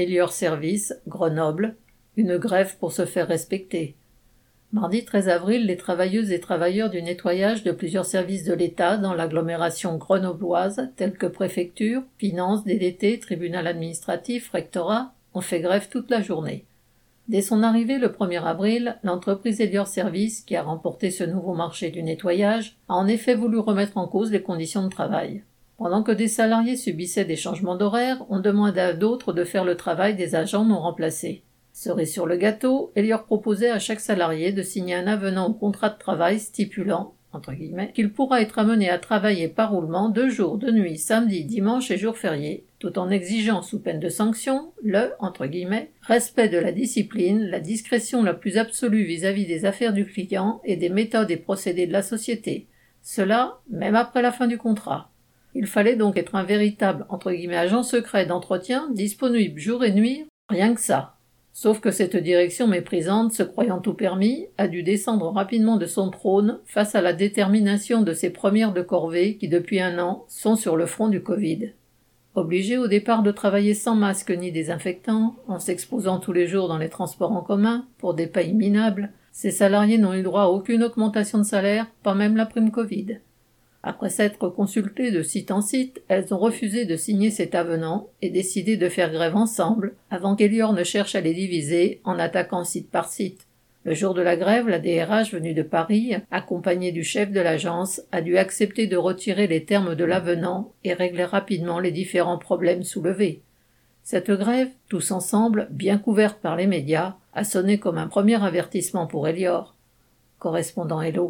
Elior Service, Grenoble, une grève pour se faire respecter. Mardi 13 avril, les travailleuses et travailleurs du nettoyage de plusieurs services de l'État dans l'agglomération grenobloise, tels que préfecture, finances, DDT, tribunal administratif, rectorat, ont fait grève toute la journée. Dès son arrivée le 1er avril, l'entreprise Elior Service, qui a remporté ce nouveau marché du nettoyage, a en effet voulu remettre en cause les conditions de travail. Pendant que des salariés subissaient des changements d'horaire, on demandait à d'autres de faire le travail des agents non remplacés. Serait sur le gâteau, Elior proposait à chaque salarié de signer un avenant au contrat de travail stipulant entre guillemets, qu'il pourra être amené à travailler par roulement deux jours de nuit, samedi, dimanche et jours fériés, tout en exigeant sous peine de sanction le entre guillemets, respect de la discipline, la discrétion la plus absolue vis-à-vis des affaires du client et des méthodes et procédés de la société. Cela, même après la fin du contrat. Il fallait donc être un véritable entre guillemets agent secret d'entretien, disponible jour et nuit, rien que ça. Sauf que cette direction méprisante, se croyant tout permis, a dû descendre rapidement de son trône face à la détermination de ses premières de corvée qui depuis un an sont sur le front du Covid. Obligés au départ de travailler sans masque ni désinfectant, en s'exposant tous les jours dans les transports en commun, pour des payes minables, ces salariés n'ont eu droit à aucune augmentation de salaire, pas même la prime Covid. Après s'être consultées de site en site, elles ont refusé de signer cet avenant et décidé de faire grève ensemble avant qu'Elior ne cherche à les diviser en attaquant site par site. Le jour de la grève, la DRH venue de Paris, accompagnée du chef de l'agence, a dû accepter de retirer les termes de l'avenant et régler rapidement les différents problèmes soulevés. Cette grève, tous ensemble, bien couverte par les médias, a sonné comme un premier avertissement pour Elior. Correspondant Hello.